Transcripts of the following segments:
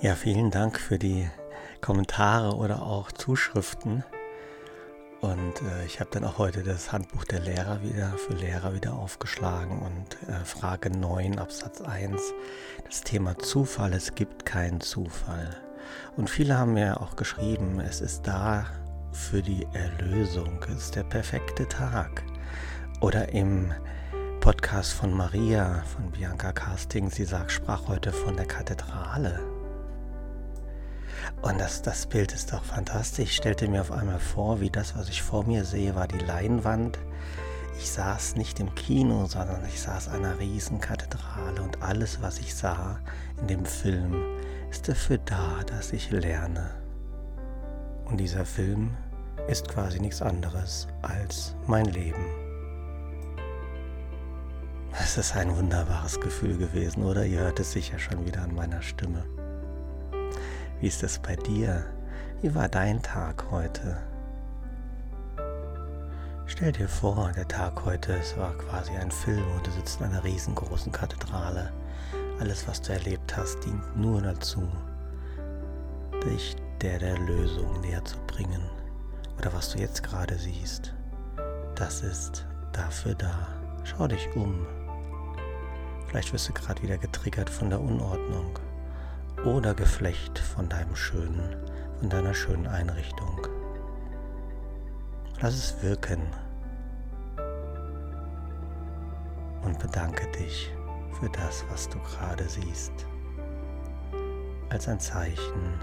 Ja, vielen Dank für die Kommentare oder auch Zuschriften. Und äh, ich habe dann auch heute das Handbuch der Lehrer wieder für Lehrer wieder aufgeschlagen und äh, Frage 9 Absatz 1 das Thema Zufall, es gibt keinen Zufall. Und viele haben mir auch geschrieben, es ist da für die Erlösung, es ist der perfekte Tag. Oder im Podcast von Maria, von Bianca Casting, sie sagt, sprach heute von der Kathedrale. Und das, das Bild ist doch fantastisch. Ich stellte mir auf einmal vor, wie das, was ich vor mir sehe, war die Leinwand. Ich saß nicht im Kino, sondern ich saß einer riesen Kathedrale und alles, was ich sah in dem Film, ist dafür da, dass ich lerne. Und dieser Film ist quasi nichts anderes als mein Leben. Es ist ein wunderbares Gefühl gewesen, oder? Ihr hört es sicher schon wieder an meiner Stimme. Wie ist es bei dir? Wie war dein Tag heute? Stell dir vor, der Tag heute, es war quasi ein Film und du sitzt in einer riesengroßen Kathedrale. Alles, was du erlebt hast, dient nur dazu, dich der der Lösung näher zu bringen. Oder was du jetzt gerade siehst, das ist dafür da. Schau dich um. Vielleicht wirst du gerade wieder getriggert von der Unordnung oder Geflecht von deinem schönen, von deiner schönen Einrichtung. Lass es wirken und bedanke dich für das, was du gerade siehst, als ein Zeichen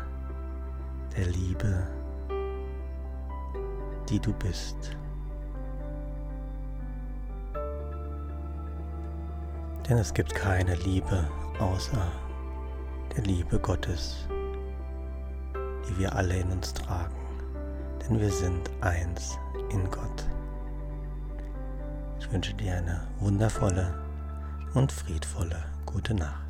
der Liebe, die du bist. Denn es gibt keine Liebe außer der Liebe Gottes, die wir alle in uns tragen, denn wir sind eins in Gott. Ich wünsche dir eine wundervolle und friedvolle gute Nacht.